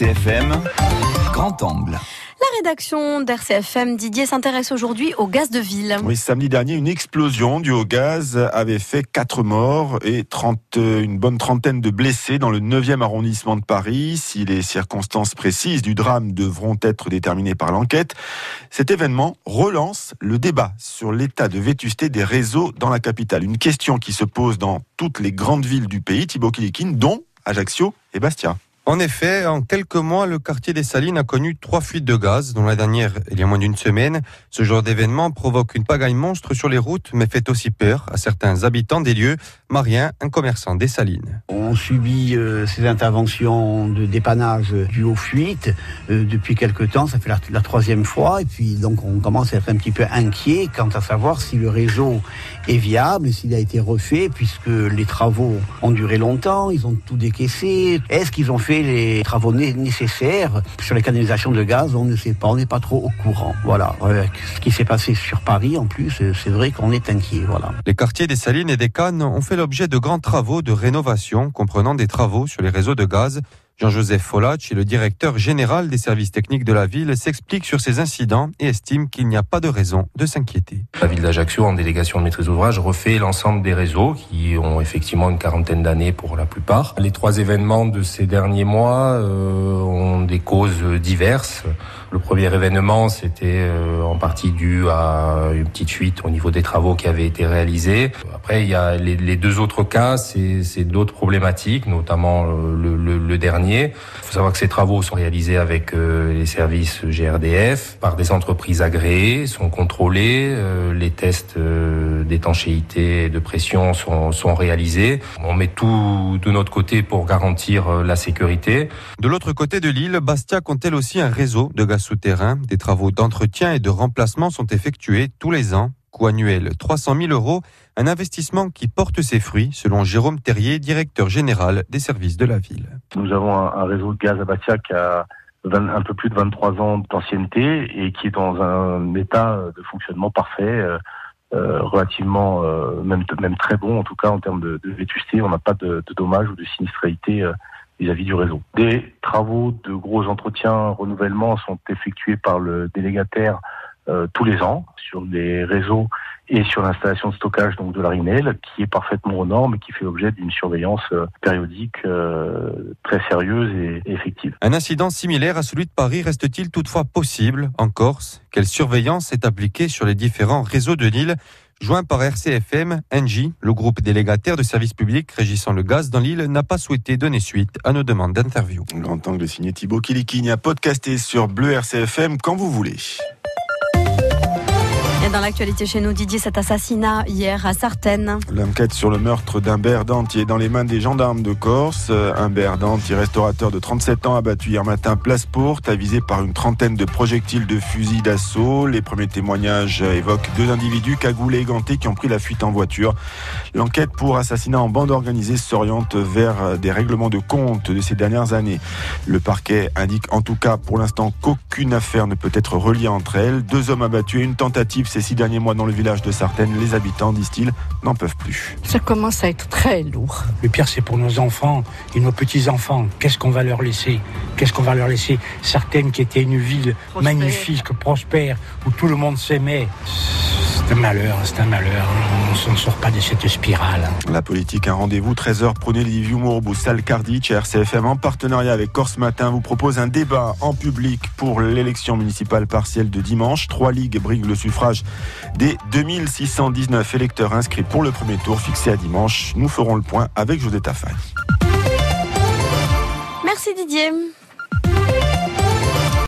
RCFM, grand angle. La rédaction d'RCFM Didier s'intéresse aujourd'hui au gaz de ville. Oui, samedi dernier, une explosion due au gaz avait fait 4 morts et 30, une bonne trentaine de blessés dans le 9e arrondissement de Paris. Si les circonstances précises du drame devront être déterminées par l'enquête, cet événement relance le débat sur l'état de vétusté des réseaux dans la capitale. Une question qui se pose dans toutes les grandes villes du pays, Thibaut Kilikine, dont Ajaccio et Bastia. En effet, en quelques mois, le quartier des Salines a connu trois fuites de gaz, dont la dernière il y a moins d'une semaine. Ce genre d'événement provoque une pagaille monstre sur les routes, mais fait aussi peur à certains habitants des lieux. Marien, un commerçant des Salines. On subit euh, ces interventions de dépannage dues aux fuites euh, depuis quelque temps. Ça fait la, la, troisième fois, et puis donc on commence à être un petit peu inquiet quant à savoir si le réseau est viable, s'il a été refait, puisque les travaux ont duré longtemps, ils ont tout décaissé. Est-ce qu'ils ont fait les travaux nécessaires sur les canalisations de gaz, on ne sait pas, on n'est pas trop au courant. Voilà. Ce qui s'est passé sur Paris, en plus, c'est vrai qu'on est inquiet. Voilà. Les quartiers des Salines et des Cannes ont fait l'objet de grands travaux de rénovation, comprenant des travaux sur les réseaux de gaz Jean-Joseph Folach, le directeur général des services techniques de la ville, s'explique sur ces incidents et estime qu'il n'y a pas de raison de s'inquiéter. La ville d'Ajaccio, en délégation de maîtrise d'ouvrage, refait l'ensemble des réseaux qui ont effectivement une quarantaine d'années pour la plupart. Les trois événements de ces derniers mois euh, ont des causes diverses. Le premier événement, c'était euh, en partie dû à une petite fuite au niveau des travaux qui avaient été réalisés. Après, il y a les, deux autres cas, c'est d'autres problématiques, notamment euh, le, le, le dernier il faut savoir que ces travaux sont réalisés avec euh, les services GRDF par des entreprises agréées, sont contrôlés, euh, les tests euh, d'étanchéité et de pression sont, sont réalisés. On met tout de notre côté pour garantir la sécurité. De l'autre côté de l'île, Bastia compte-t-elle aussi un réseau de gaz souterrain. Des travaux d'entretien et de remplacement sont effectués tous les ans annuel 300 000 euros, un investissement qui porte ses fruits, selon Jérôme Terrier, directeur général des services de la ville. Nous avons un, réseau de gaz à Bastia qui a un peu plus de 23 ans d'ancienneté et qui est dans un état de fonctionnement parfait. Euh, euh, relativement euh, même très bon en tout cas en termes de, vétusté on n'a pas de, dommages ou de sinistralité vis-à-vis du réseau. Des travaux de gros entretiens, renouvellement sont effectués par le délégataire euh, tous les ans sur les réseaux et sur l'installation de stockage donc de la Rinel, qui est parfaitement aux normes et qui fait l'objet d'une surveillance euh, périodique euh, très sérieuse et, et effective. Un incident similaire à celui de Paris reste-t-il toutefois possible en Corse? Quelle surveillance est appliquée sur les différents réseaux de l'île Joint par RCFM, Engie, le groupe délégataire de services publics régissant le gaz dans l'île, n'a pas souhaité donner suite à nos demandes d'interview. Grand angle signé Thibaut Kilikini a podcasté sur Bleu RCFM quand vous voulez. Dans l'actualité chez nous, Didier, cet assassinat hier à Sartène. L'enquête sur le meurtre d'Humbert Danti est dans les mains des gendarmes de Corse. Humbert Danti, restaurateur de 37 ans, abattu hier matin place Porte, avisé par une trentaine de projectiles de fusil d'assaut. Les premiers témoignages évoquent deux individus cagoulés et gantés qui ont pris la fuite en voiture. L'enquête pour assassinat en bande organisée s'oriente vers des règlements de compte de ces dernières années. Le parquet indique en tout cas pour l'instant qu'aucune affaire ne peut être reliée entre elles. Deux hommes abattus et une tentative ces six derniers mois dans le village de Sartène, les habitants, disent-ils, n'en peuvent plus. Ça commence à être très lourd. Le pire, c'est pour nos enfants et nos petits-enfants. Qu'est-ce qu'on va leur laisser? Qu'est-ce qu'on va leur laisser? Sartène, qui était une ville prospère. magnifique, prospère, où tout le monde s'aimait. C'est un malheur, c'est un malheur. On ne s'en sort pas de cette spirale. La politique, un rendez-vous 13h. Prenez Liviu Mourbo, Salcardic, RCFM en partenariat avec Corse Matin vous propose un débat en public pour l'élection municipale partielle de dimanche. Trois ligues briguent le suffrage des 2619 électeurs inscrits pour le premier tour fixé à dimanche. Nous ferons le point avec Josette Afani. Merci Didier.